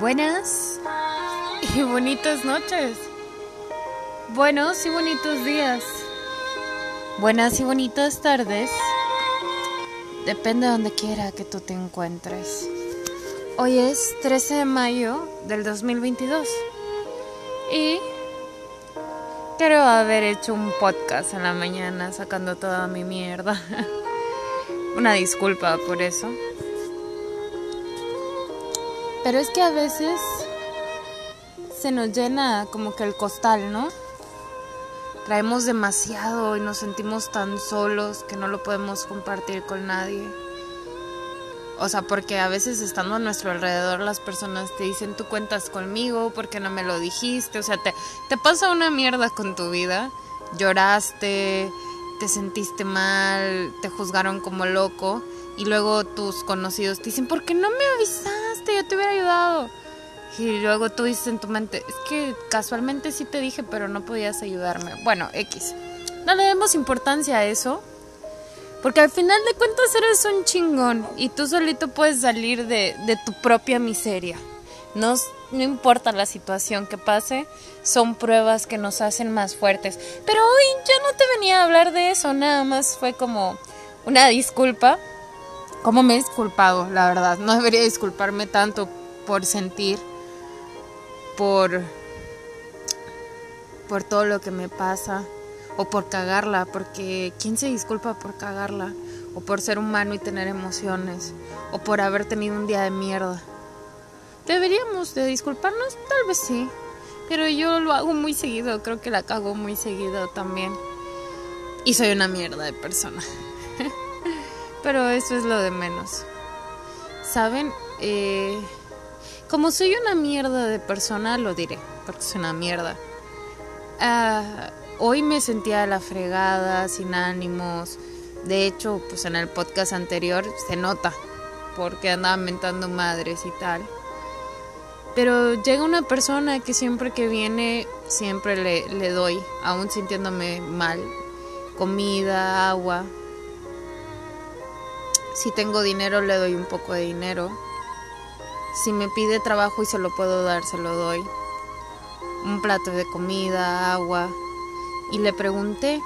Buenas y bonitas noches. Buenos y bonitos días. Buenas y bonitas tardes. Depende de donde quiera que tú te encuentres. Hoy es 13 de mayo del 2022. Y quiero haber hecho un podcast en la mañana sacando toda mi mierda. Una disculpa por eso. Pero es que a veces se nos llena como que el costal, ¿no? Traemos demasiado y nos sentimos tan solos que no lo podemos compartir con nadie. O sea, porque a veces estando a nuestro alrededor las personas te dicen tú cuentas conmigo porque no me lo dijiste. O sea, te, te pasa una mierda con tu vida. Lloraste, te sentiste mal, te juzgaron como loco. Y luego tus conocidos te dicen, ¿por qué no me avisaste? Yo te hubiera ayudado. Y luego tú dices en tu mente, es que casualmente sí te dije, pero no podías ayudarme. Bueno, X. No le demos importancia a eso. Porque al final de cuentas eres un chingón y tú solito puedes salir de, de tu propia miseria. No, no importa la situación que pase, son pruebas que nos hacen más fuertes. Pero hoy ya no te venía a hablar de eso, nada más fue como una disculpa. Como me he disculpado, la verdad. No debería disculparme tanto por sentir, por, por todo lo que me pasa o por cagarla, porque ¿quién se disculpa por cagarla? O por ser humano y tener emociones, o por haber tenido un día de mierda. ¿Deberíamos de disculparnos? Tal vez sí, pero yo lo hago muy seguido, creo que la cago muy seguido también. Y soy una mierda de persona. Pero eso es lo de menos. ¿Saben? Eh, como soy una mierda de persona, lo diré, porque soy una mierda. Ah hoy me sentía la fregada, sin ánimos. De hecho, pues en el podcast anterior se nota, porque andaba mentando madres y tal. Pero llega una persona que siempre que viene, siempre le, le doy, aún sintiéndome mal, comida, agua. Si tengo dinero, le doy un poco de dinero. Si me pide trabajo y se lo puedo dar, se lo doy. Un plato de comida, agua, y le pregunté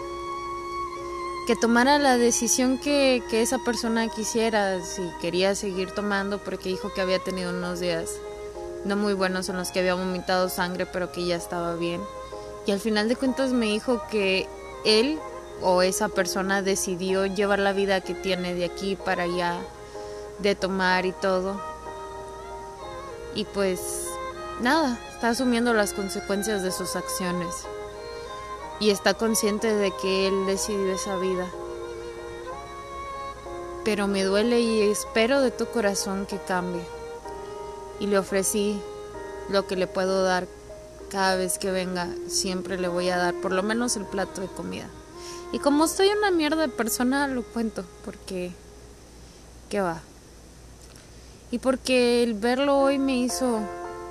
que tomara la decisión que, que, esa persona quisiera, si quería seguir tomando, porque dijo que había tenido unos días no muy buenos en los que había vomitado sangre, pero que ya estaba bien. Y al final de cuentas me dijo que él o esa persona decidió llevar la vida que tiene de aquí para allá, de tomar y todo. Y pues nada, está asumiendo las consecuencias de sus acciones y está consciente de que él decidió esa vida. Pero me duele y espero de tu corazón que cambie. Y le ofrecí lo que le puedo dar cada vez que venga, siempre le voy a dar por lo menos el plato de comida. Y como estoy una mierda de persona, lo cuento, porque... ¿Qué va? Y porque el verlo hoy me hizo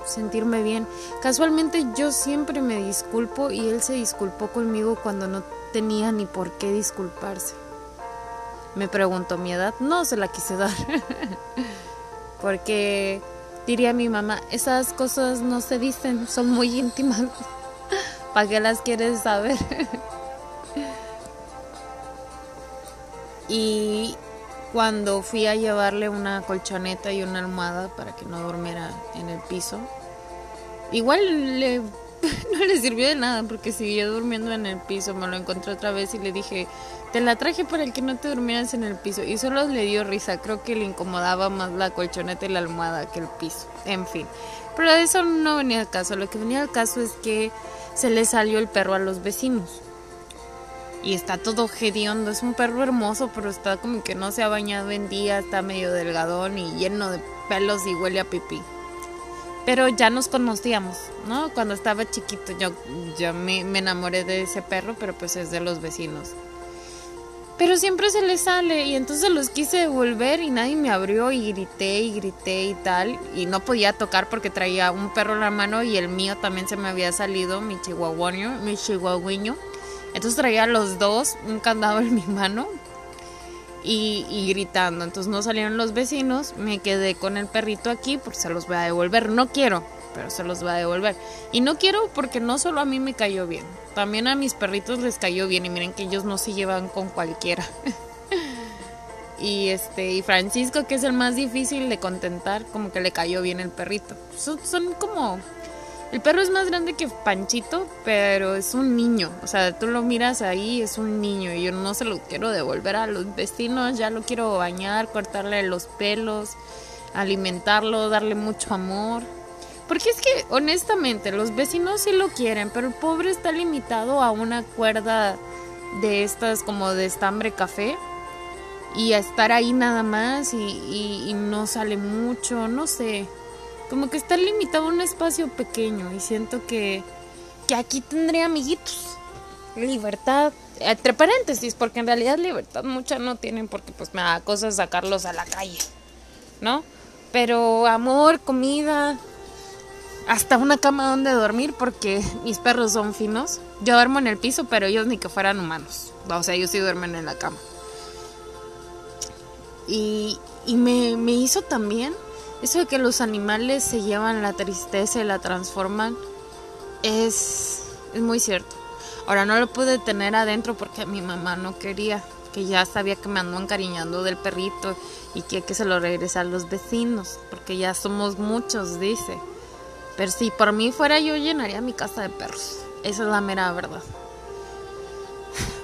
sentirme bien. Casualmente yo siempre me disculpo y él se disculpó conmigo cuando no tenía ni por qué disculparse. Me preguntó mi edad, no se la quise dar. Porque diría mi mamá, esas cosas no se dicen, son muy íntimas. ¿Para qué las quieres saber? y cuando fui a llevarle una colchoneta y una almohada para que no durmiera en el piso. Igual le, no le sirvió de nada porque siguió durmiendo en el piso. Me lo encontré otra vez y le dije, te la traje para que no te durmieras en el piso. Y solo le dio risa. Creo que le incomodaba más la colchoneta y la almohada que el piso. En fin. Pero eso no venía al caso. Lo que venía al caso es que se le salió el perro a los vecinos y está todo hediondo. Es un perro hermoso, pero está como que no se ha bañado en día, está medio delgadón y lleno de pelos y huele a pipí. Pero ya nos conocíamos, ¿no? Cuando estaba chiquito yo, yo me, me enamoré de ese perro, pero pues es de los vecinos. Pero siempre se le sale y entonces los quise devolver y nadie me abrió y grité y grité y tal. Y no podía tocar porque traía un perro en la mano y el mío también se me había salido, mi chihuahueño, mi chihuahueño. Entonces traía los dos, un candado en mi mano. y, gritando. Entonces no salieron los vecinos, me quedé con el perrito aquí porque se los voy a devolver. No quiero, pero se los voy a devolver. Y no quiero porque no solo a mí me cayó bien, también a mis perritos les cayó bien y miren que ellos no se llevan con cualquiera. y este y Francisco que es el más difícil de contentar, como que le cayó bien el perrito. son como el perro es más grande que Panchito, pero es un niño. O sea, tú lo miras ahí, es un niño. Y yo no se lo quiero devolver a los vecinos. Ya lo quiero bañar, cortarle los pelos, alimentarlo, darle mucho amor. Porque es que, honestamente, los vecinos sí lo quieren, pero el pobre está limitado a una cuerda de estas como de estambre café. Y a estar ahí nada más y, y no sale mucho, no sé como que está limitado a un espacio pequeño y siento que, que aquí tendría amiguitos. Libertad, entre paréntesis, porque en realidad libertad mucha no tienen porque pues me da cosas sacarlos a la calle, ¿no? Pero amor, comida, hasta una cama donde dormir porque mis perros son finos. Yo duermo en el piso, pero ellos ni que fueran humanos. O sea, ellos sí duermen en la cama. Y, y me, me hizo también eso de que los animales se llevan la tristeza y la transforman es, es muy cierto. Ahora no lo pude tener adentro porque mi mamá no quería, que ya sabía que me ando encariñando del perrito y que, que se lo regresa a los vecinos, porque ya somos muchos, dice. Pero si por mí fuera yo llenaría mi casa de perros. Esa es la mera verdad.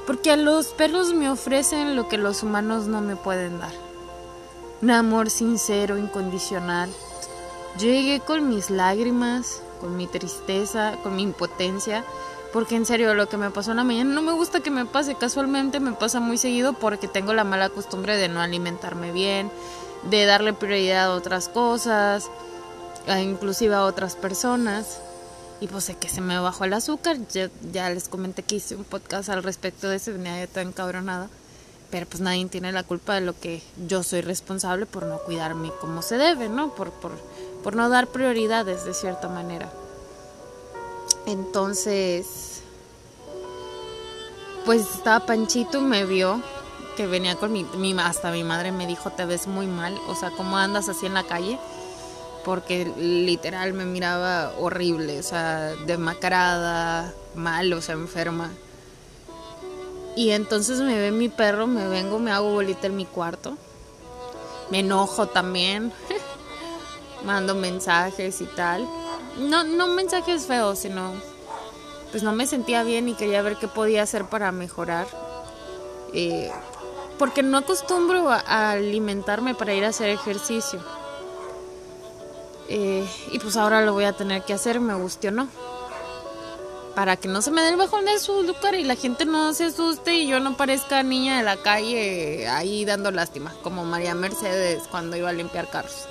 Porque los perros me ofrecen lo que los humanos no me pueden dar un amor sincero, incondicional. llegué con mis lágrimas, con mi tristeza, con mi impotencia, porque en serio lo que me pasó en la mañana no me gusta que me pase, casualmente me pasa muy seguido porque tengo la mala costumbre de no alimentarme bien, de darle prioridad a otras cosas, inclusive a otras personas. Y pues sé que se me bajó el azúcar, ya, les comenté que hice un podcast al respecto de eso, venía yo tan encabronada pero pues nadie tiene la culpa de lo que yo soy responsable por no cuidarme como se debe, ¿no? Por, por, por no dar prioridades de cierta manera. Entonces, pues estaba Panchito y me vio que venía con mi, mi, hasta mi madre me dijo, te ves muy mal, o sea, ¿cómo andas así en la calle? Porque literal me miraba horrible, o sea, demacrada, mal, o sea, enferma. Y entonces me ve mi perro, me vengo, me hago bolita en mi cuarto. Me enojo también. Mando mensajes y tal. No, no mensajes feos, sino pues no me sentía bien y quería ver qué podía hacer para mejorar. Eh, porque no acostumbro a, alimentarme para ir a hacer ejercicio. Eh, y pues ahora lo voy a tener que hacer, me guste o no para que no se me dé el bajón de azúcar y la gente no se asuste y yo no parezca niña de la calle ahí dando lástima, como María Mercedes cuando iba a limpiar carros.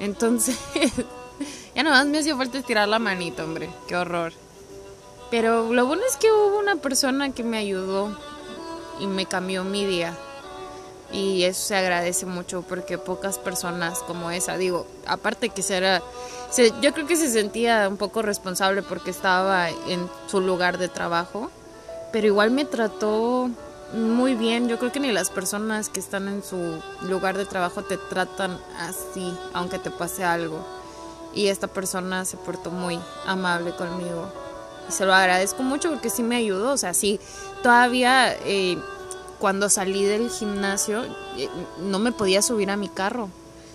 Entonces, ya nada más me hacía falta estirar la manita, hombre, qué horror. Pero lo bueno es que hubo una persona que me ayudó y me cambió mi día. Y eso se agradece mucho porque pocas personas como esa, digo, aparte que será yo creo que se sentía un poco responsable porque estaba en su lugar de trabajo, pero igual me trató muy bien. Yo creo que ni las personas que están en su lugar de trabajo te tratan así, aunque te pase algo. Y esta persona se portó muy amable conmigo. Y se lo agradezco mucho porque sí me ayudó. O sea, sí, todavía eh, cuando salí del gimnasio eh, no me podía subir a mi carro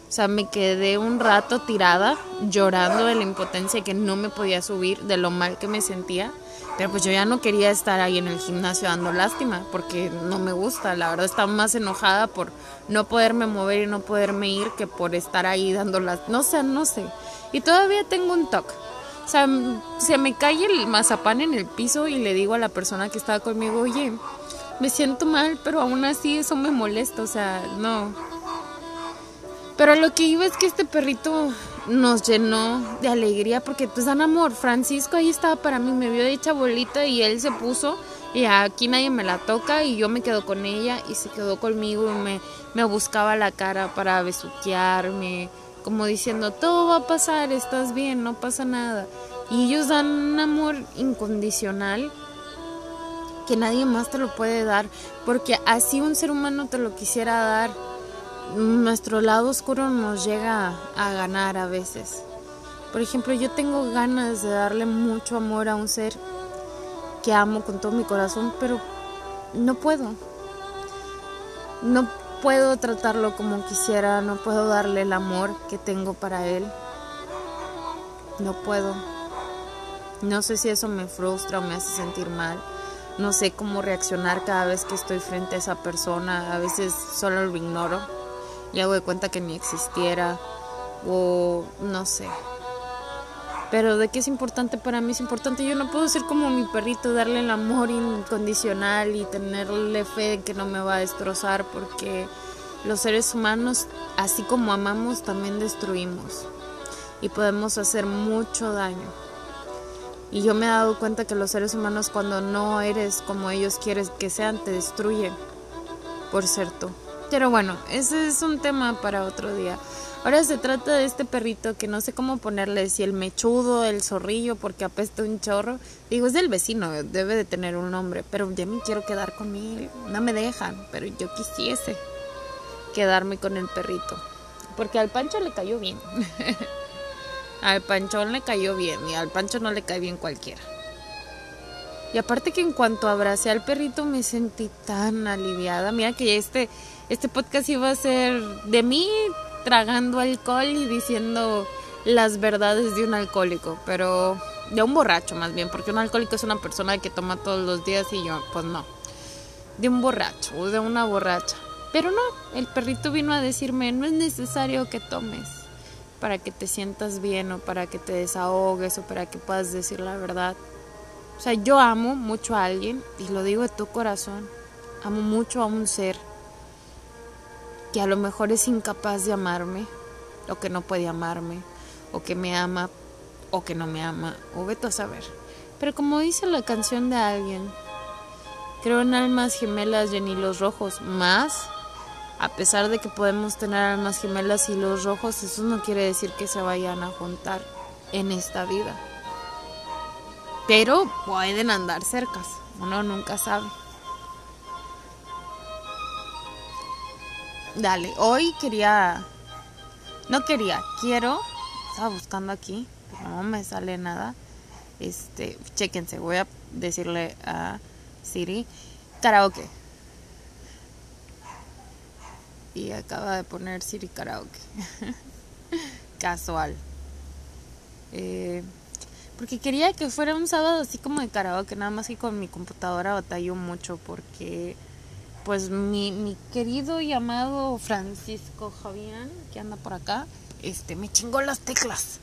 o sea, me quedé un rato tirada, llorando de la impotencia que no me podía subir, de lo mal que me sentía. Pero pues yo ya no quería estar ahí en el gimnasio dando lástima, porque no me gusta. La verdad estaba más enojada por no poderme mover y no poderme ir que por estar ahí dando lástima. No sé, no sé. Y todavía tengo un toque. O sea, se me cae el mazapán en el piso y le digo a la persona que estaba conmigo, oye, me siento mal, pero aún así eso me molesta. O sea, no, pero lo que iba es que este perrito nos llenó de alegría porque pues dan amor. Francisco ahí estaba para mí, me vio hecha bolita y él se puso y aquí nadie me la toca y yo me quedo con ella y se quedó conmigo y me, me buscaba la cara para besuquearme, como diciendo, todo va a pasar, estás bien, no pasa nada. Y ellos dan un amor incondicional que nadie más te lo puede dar, porque así un ser humano te lo quisiera dar, nuestro lado oscuro nos llega a ganar a veces. Por ejemplo, yo tengo ganas de darle mucho amor a un ser que amo con todo mi corazón, pero no puedo. No puedo tratarlo como quisiera, no puedo darle el amor que tengo para él. No puedo. No sé si eso me frustra o me hace sentir mal no sé cómo reaccionar cada vez que estoy frente a esa persona. A veces solo lo ignoro y hago de cuenta que ni existiera o no sé. Pero de qué es importante para mí es importante. Yo no puedo ser como mi perrito, darle el amor incondicional y tenerle fe de que no me va a destrozar porque los seres humanos, así como amamos, también destruimos y podemos hacer mucho daño. Y yo me he dado cuenta que los seres humanos cuando no eres como ellos quieren que sean, te destruyen por ser tú. Pero bueno, ese es un tema para otro día. Ahora se trata de este perrito que no sé cómo ponerle, si el mechudo, el zorrillo, porque apesta un chorro. Digo, es del vecino, debe de tener un nombre, pero ya me quiero quedar con él. No me dejan, pero yo quisiese quedarme con el perrito. Porque al Pancho le cayó bien. Al Panchón le cayó bien y al Pancho no le cae bien cualquiera. Y aparte que en cuanto abracé al perrito me sentí tan aliviada. Mira que este, este podcast iba a ser de mí tragando alcohol y diciendo las verdades de un alcohólico, pero de un borracho más bien, porque un alcohólico es una persona que toma todos los días y yo, pues no. De un borracho o de una borracha. Pero no, el perrito vino a decirme, no es necesario que tomes para que te sientas bien o para que te desahogues o para que puedas decir la verdad. O sea, yo amo mucho a alguien y lo digo de tu corazón. Amo mucho a un ser que a lo mejor es incapaz de amarme o que no puede amarme o que me ama o que no me ama o vete a saber. Pero como dice la canción de alguien, creo en almas gemelas y en hilos rojos, más a pesar de que podemos tener almas gemelas y los rojos, eso no quiere decir que se vayan a juntar en esta vida. Pero pueden andar cercas, uno nunca sabe. Dale, hoy quería, no quería, quiero, estaba buscando aquí, pero no me sale nada. Este, chequense, voy a decirle a Siri, karaoke y acaba de poner Siri Karaoke. Casual. Eh, porque quería que fuera un sábado así como de karaoke, nada más que con mi computadora batalló mucho porque pues mi, mi querido y amado Francisco Javián, que anda por acá, este me chingó las teclas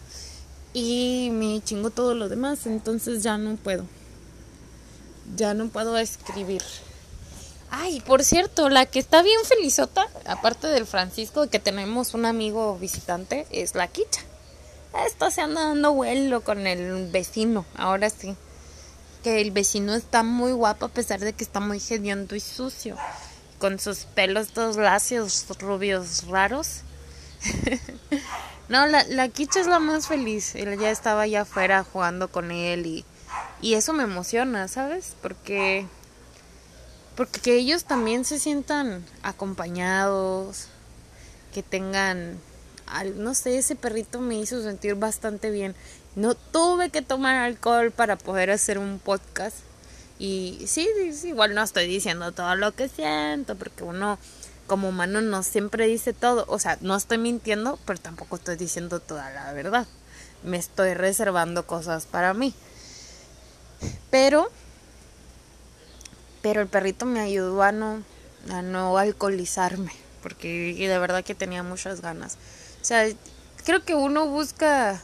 y me chingó todo lo demás, entonces ya no puedo. Ya no puedo escribir. Ay, por cierto, la que está bien felizota, aparte del Francisco, que tenemos un amigo visitante, es la Quicha. Esta se anda dando vuelo con el vecino, ahora sí. Que el vecino está muy guapo a pesar de que está muy hediondo y sucio. Con sus pelos todos lacios, rubios, raros. no, la, la Quicha es la más feliz. Él ya estaba allá afuera jugando con él y, y eso me emociona, ¿sabes? Porque porque que ellos también se sientan acompañados, que tengan, no sé, ese perrito me hizo sentir bastante bien. No tuve que tomar alcohol para poder hacer un podcast. Y sí, igual no estoy diciendo todo lo que siento, porque uno como humano no siempre dice todo. O sea, no estoy mintiendo, pero tampoco estoy diciendo toda la verdad. Me estoy reservando cosas para mí. Pero pero el perrito me ayudó a no, a no alcoholizarme, porque de verdad que tenía muchas ganas. Sea, creo que uno busca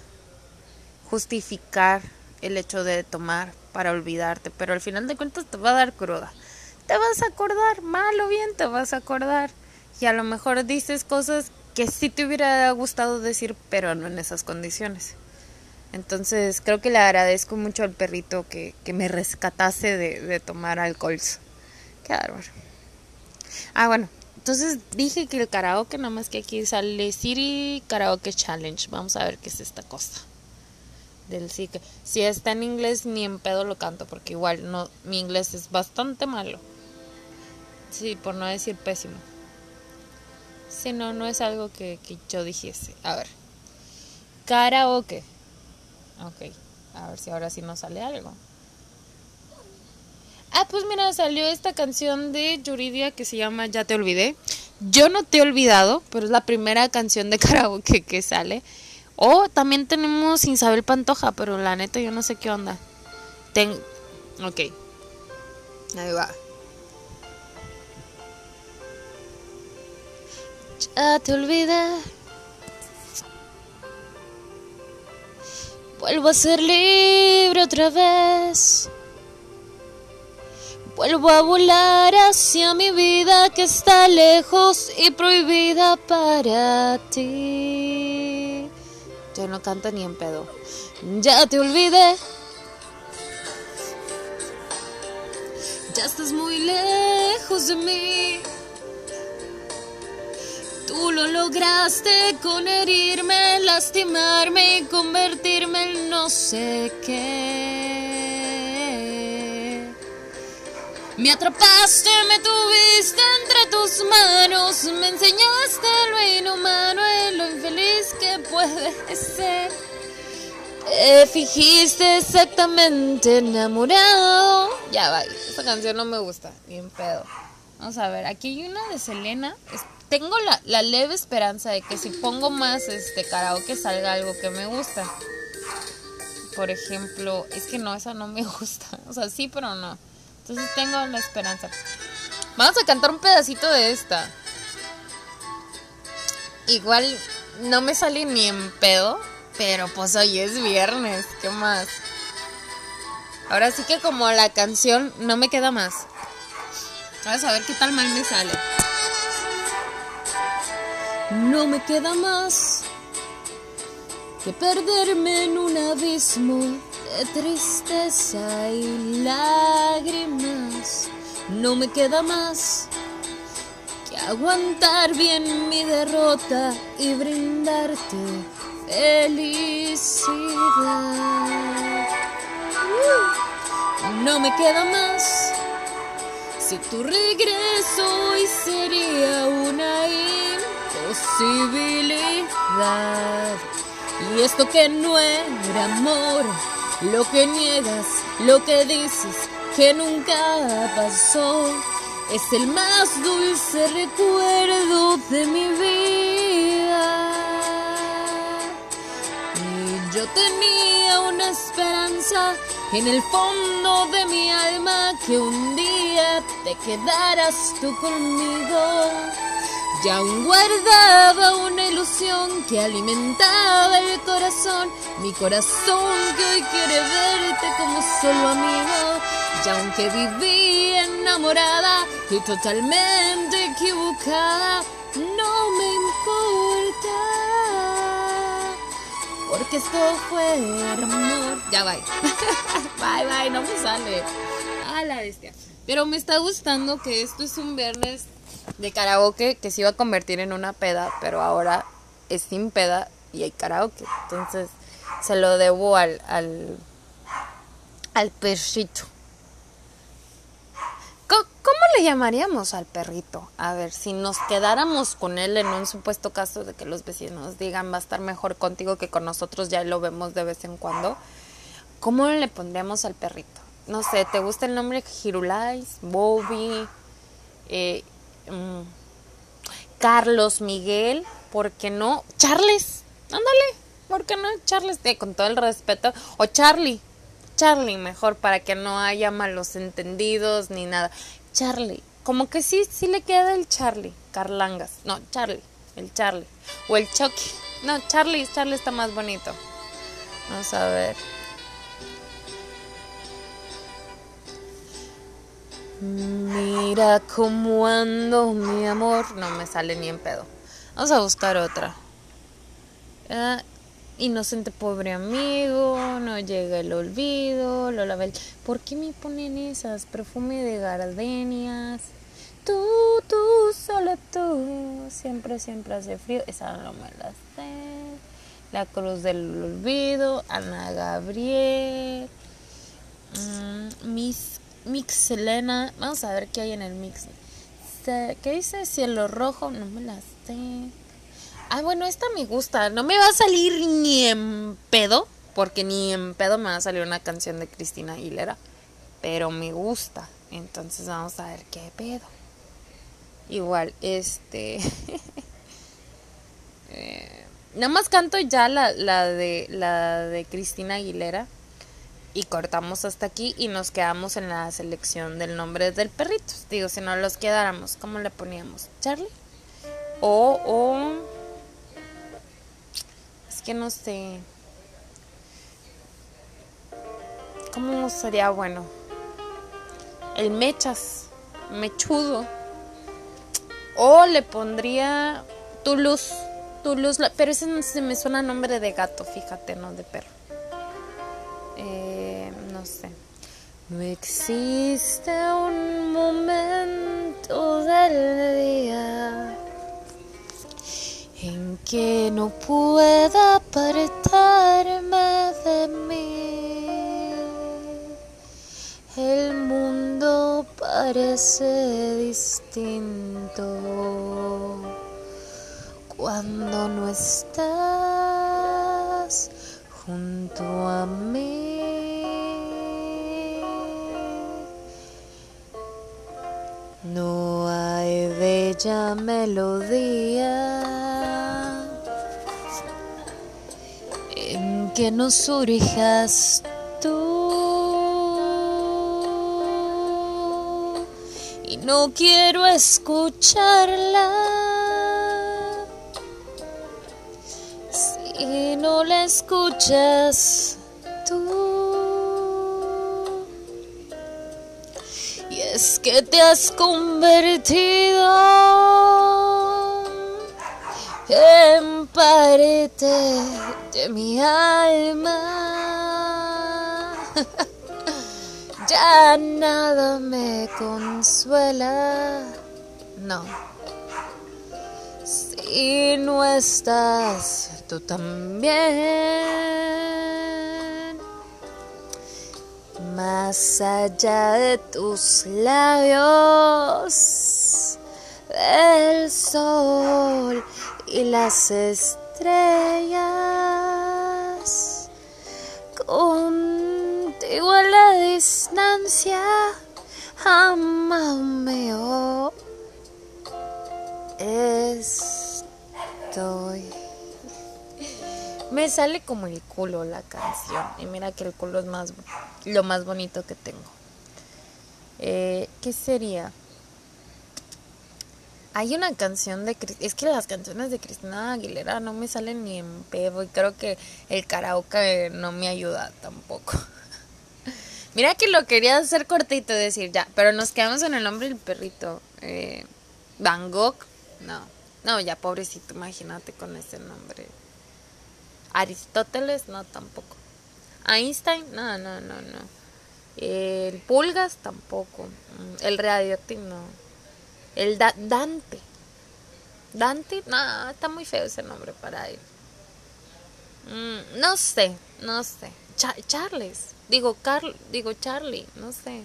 justificar el hecho de tomar para olvidarte, pero al final de cuentas te va a dar cruda. Te vas a acordar, mal o bien te vas a acordar. Y a lo mejor dices cosas que sí te hubiera gustado decir, pero no en esas condiciones. Entonces creo que le agradezco mucho al perrito que, que me rescatase de, de tomar alcohol. Qué bárbaro. Ah, bueno. Entonces dije que el karaoke, nada más que aquí sale Siri Karaoke Challenge. Vamos a ver qué es esta cosa. del sí si está en inglés ni en pedo lo canto porque igual no mi inglés es bastante malo. Sí, por no decir pésimo. Si no, no es algo que, que yo dijese. A ver. Karaoke. Ok. A ver si ahora sí nos sale algo. Ah, pues mira, salió esta canción de Yuridia que se llama Ya te olvidé. Yo no te he olvidado, pero es la primera canción de karaoke que sale. O también tenemos Isabel Pantoja, pero la neta yo no sé qué onda. Ten... Ok. Ahí va. Ya te olvidé. Vuelvo a ser libre otra vez. Vuelvo a volar hacia mi vida que está lejos y prohibida para ti. Ya no canta ni en pedo. Ya te olvidé. Ya estás muy lejos de mí. Tú lo lograste con herirme, lastimarme y convertirme en no sé qué. Me atrapaste, me tuviste entre tus manos, me enseñaste lo inhumano y lo infeliz que puede ser. Te fijiste exactamente enamorado. Ya va, esta canción no me gusta, bien pedo. Vamos a ver, aquí hay una de Selena tengo la, la, leve esperanza de que si pongo más este karaoke salga algo que me gusta. Por ejemplo, es que no, esa no me gusta. O sea, sí, pero no. Entonces tengo la esperanza. Vamos a cantar un pedacito de esta. Igual no me sale ni en pedo, pero pues hoy es viernes, ¿qué más? Ahora sí que como la canción no me queda más. Vamos a ver qué tal mal me sale. No me queda más que perderme en un abismo de tristeza y lágrimas. No me queda más que aguantar bien mi derrota y brindarte felicidad. No me queda más si tu regreso hoy sería una posibilidad. Y esto que no era amor, lo que niegas, lo que dices que nunca pasó, es el más dulce recuerdo de mi vida. Y yo tenía una esperanza en el fondo de mi alma que un día te quedaras tú conmigo ya aún guardaba una ilusión que alimentaba el corazón, mi corazón que hoy quiere verte como solo amigo. Ya aunque viví enamorada y totalmente equivocada, no me importa. Porque esto fue amor. Ya bye. bye bye, no me sale. A la bestia. Pero me está gustando que esto es un viernes de karaoke que se iba a convertir en una peda, pero ahora es sin peda y hay karaoke. Entonces se lo debo al, al, al perrito. ¿Cómo, le llamaríamos al perrito? A ver, si nos quedáramos con él en un supuesto caso de que los vecinos digan va a estar mejor contigo que con nosotros, ya lo vemos de vez en cuando. ¿Cómo le pondríamos al perrito? No sé, ¿te gusta el nombre Girulais, Bobby, eh, Mm. Carlos Miguel, ¿por qué no? Charles, ándale, ¿por qué no? Charles, con todo el respeto. O Charlie, Charlie mejor, para que no haya malos entendidos ni nada. Charlie, como que sí, sí le queda el Charlie, Carlangas. No, Charlie, el Charlie. O el Chucky. No, Charlie, Charlie está más bonito. Vamos a ver. Mira cómo ando, mi amor. No me sale ni en pedo. Vamos a buscar otra. Ah, inocente pobre amigo, no llega el olvido, Lola Bell. ¿Por qué me ponen esas? Perfume de gardenias. Tú, tú, solo tú. Siempre, siempre hace frío. Esa no me la sé. La Cruz del Olvido, Ana Gabriel, mm, Miss Mix Elena. Vamos a ver qué hay en el mix. ¿Qué dice? Cielo rojo, no me la sé. Ah, bueno, esta me gusta. No me va a salir ni en pedo, porque ni en pedo me va a salir una canción de Cristina Aguilera. Pero me gusta. Entonces vamos a ver qué pedo. Igual, este. eh, Nada más canto ya la, la, de, la de Cristina Aguilera y cortamos hasta aquí y nos quedamos en la selección del nombre del perrito. Digo, si no los quedáramos, ¿cómo le poníamos? ¿Charlie? O, o... No sé. ¿Cómo sería bueno? El mechas, mechudo. O le pondría tu luz pero ese no se me suena nombre de gato, fíjate, no de perro. Eh, no sé. No existe un momento del día en que no pueda apartarme de mí. El mundo parece distinto cuando no estás junto a mí. No hay bella melodía que no surjas tú y no quiero escucharla no la escuchas tú. Y es que te has convertido en de mi alma. ya nada me consuela. No. Si no estás tú también. Más allá de tus labios, el sol y las estrellas, contigo a la distancia, amado mío, estoy. Me sale como el culo la canción. Y mira que el culo es más lo más bonito que tengo. Eh, ¿Qué sería? Hay una canción de es que las canciones de Cristina Aguilera no me salen ni en pedo y creo que el karaoke no me ayuda tampoco. Mira que lo quería hacer cortito decir ya, pero nos quedamos en el nombre del perrito. Eh, Van Gogh, no, no ya pobrecito, imagínate con ese nombre. Aristóteles, no, tampoco. Einstein, no, no, no, no. El Pulgas, tampoco. Mm, el Radioactive, no. El Dante. Dante, no, está muy feo ese nombre para él. Mm, no sé, no sé. Charles, digo, Carl, digo Charlie, no sé.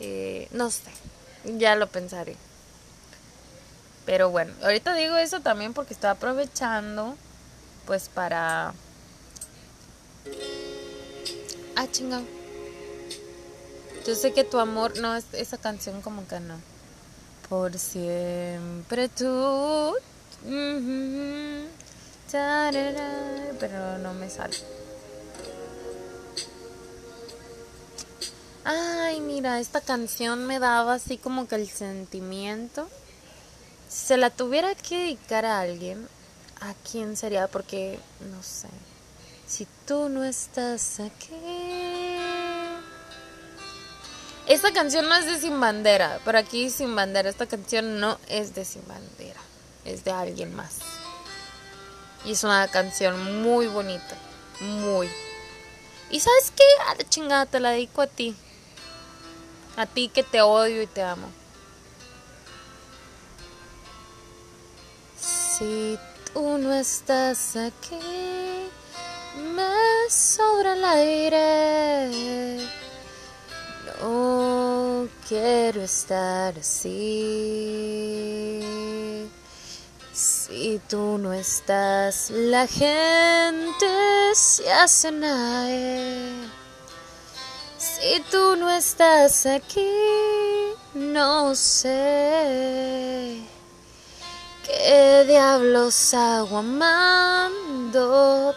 Eh, no sé, ya lo pensaré. Pero bueno, ahorita digo eso también porque estoy aprovechando pues para... Ah, chingado. Yo sé que tu amor, no, es esa canción como que no. Por siempre tú. Pero no me sale. Ay, mira, esta canción me daba así como que el sentimiento. Si se la tuviera que dedicar a alguien, ¿a quién sería? Porque, no sé, si tú no estás aquí... Esta canción no es de Sin Bandera, pero aquí Sin Bandera, esta canción no es de Sin Bandera, es de alguien más. Y es una canción muy bonita, muy. ¿Y sabes qué? A la chingada te la dedico a ti. A ti que te odio y te amo. Si tú no estás aquí, me sobra el aire. No quiero estar así. Si tú no estás, la gente se hace nadie. Si tú no estás aquí, no sé qué diablos hago amándote.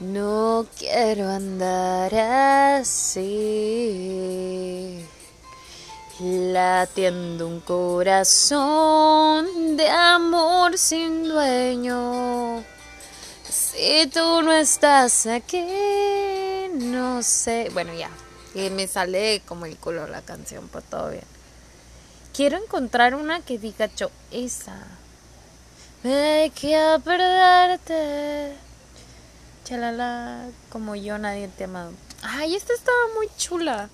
No quiero andar así. Latiendo un corazón de amor sin dueño si tú no estás aquí, no sé. Bueno, ya. Me sale como el culo la canción, pues todo bien. Quiero encontrar una que diga yo, esa. Me a perderte. Chalala, como yo nadie te ha amado. Ay, esta estaba muy chula.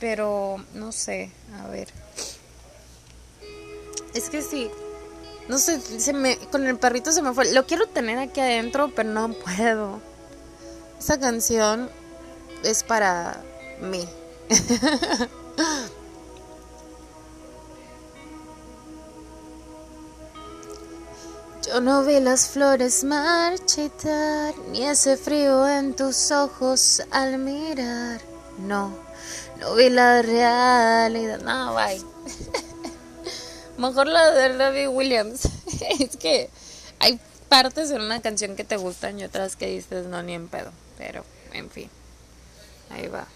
Pero no sé, a ver. Es que sí, no sé, con el perrito se me fue. Lo quiero tener aquí adentro, pero no puedo. Esa canción es para mí. Yo no vi las flores marchitar, ni ese frío en tus ojos al mirar. No, no vi la realidad. No, bye. Mejor la de Robbie Williams. es que hay partes en una canción que te gustan y otras que dices no ni en pedo. Pero, en fin. Ahí va.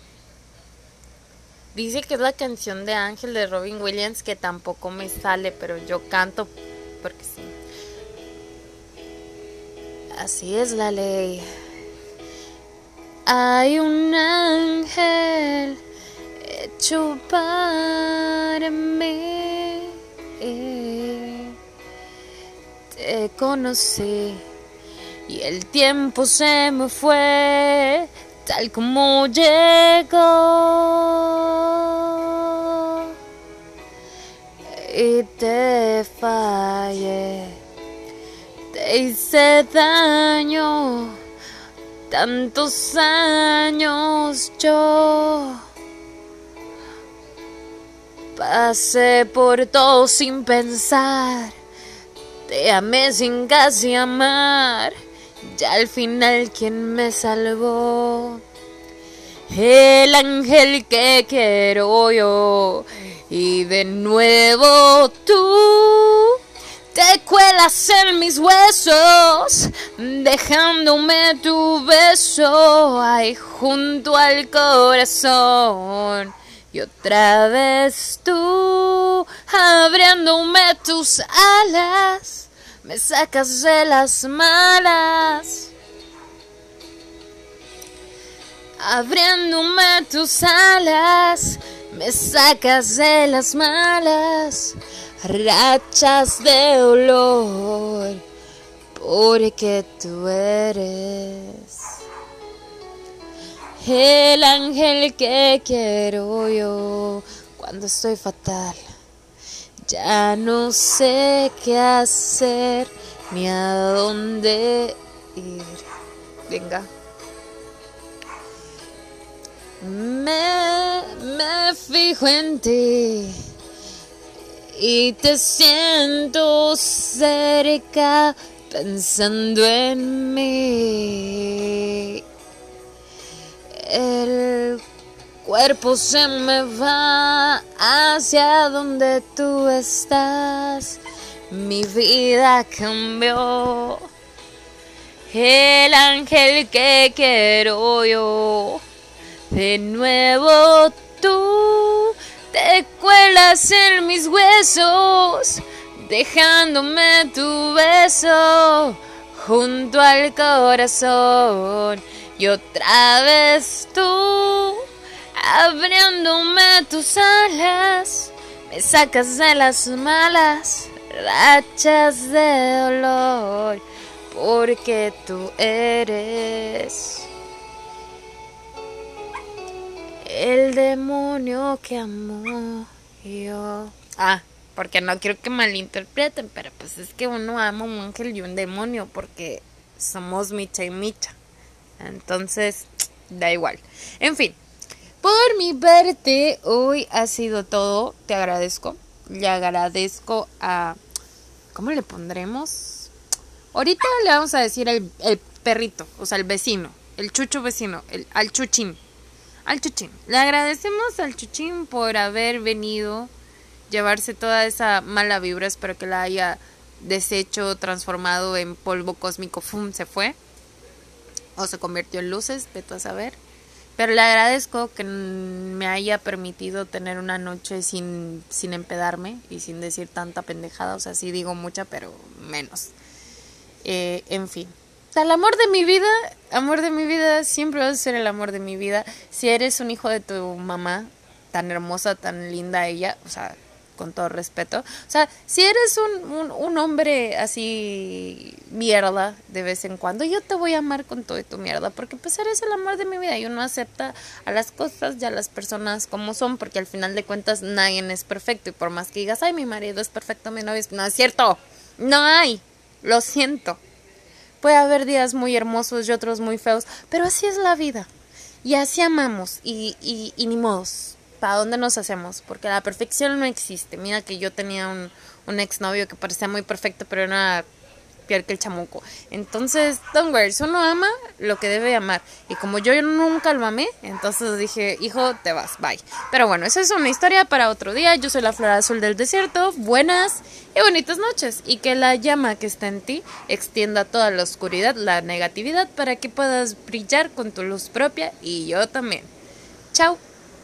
Dice que es la canción de Ángel de Robin Williams que tampoco me sale, pero yo canto porque sí. Así es la ley. Hay un ángel hecho para mí. Te conocí y el tiempo se me fue tal como llegó y te fallé, hice daño tantos años yo. Pasé por todo sin pensar, te amé sin casi amar, ya al final quien me salvó, el ángel que quiero yo, y de nuevo tú te cuelas en mis huesos, dejándome tu beso ahí junto al corazón. Y otra vez tú, abriéndome tus alas, me sacas de las malas. Abriéndome tus alas, me sacas de las malas, rachas de olor, porque tú eres el ángel que quiero yo cuando estoy fatal. Ya no sé qué hacer ni a dónde ir. Venga. Me, me fijo en ti y te siento cerca pensando en mí el cuerpo se me va hacia donde tú estás. Mi vida cambió. El ángel que quiero yo. De nuevo tú te cuelas en mis huesos, dejándome tu beso junto al corazón. Y otra vez tú, abriéndome tus alas, me sacas de las malas rachas de dolor, porque tú eres el demonio que amó yo. Ah, porque no quiero que malinterpreten, pero pues es que uno ama un ángel y un demonio porque somos micha y micha. Entonces, da igual. En fin, por mi parte, hoy ha sido todo. Te agradezco. Le agradezco a... ¿Cómo le pondremos? Ahorita le vamos a decir el, el perrito, o sea, el vecino, el chucho vecino, el, al chuchín. Al chuchín. Le agradecemos al chuchín por haber venido, llevarse toda esa mala vibra. Espero que la haya deshecho, transformado en polvo cósmico. ¡Fum! Se fue o se convirtió en luces, de todo saber. Pero le agradezco que me haya permitido tener una noche sin, sin empedarme y sin decir tanta pendejada. O sea, sí digo mucha, pero menos. Eh, en fin. El amor de mi vida, amor de mi vida, siempre vas a ser el amor de mi vida. Si eres un hijo de tu mamá, tan hermosa, tan linda ella, o sea, con todo respeto. O sea, si eres un, un, hombre así mierda de vez en cuando, yo te voy a amar con todo y tu mierda, porque pues eres el amor de mi vida y uno acepta a las cosas y a las personas como son, porque al final de cuentas nadie es perfecto y por más que digas, ay, mi marido es perfecto, mi novio es... No es cierto, no hay, lo siento. Puede haber días muy hermosos y otros muy feos, pero así es la vida. Y así amamos y, y, y ni modos. ¿para dónde nos hacemos? Porque la perfección no existe. Mira que yo tenía un, un exnovio que parecía muy perfecto, pero era que el chamuco. Entonces, don't worry, uno ama lo que debe amar. Y como yo nunca lo amé, entonces dije, hijo, te vas, bye. Pero bueno, esa es una historia para otro día. Yo soy la flor azul del desierto. Buenas y bonitas noches. Y que la llama que está en ti extienda toda la oscuridad, la negatividad, para que puedas brillar con tu luz propia y yo también. Chao.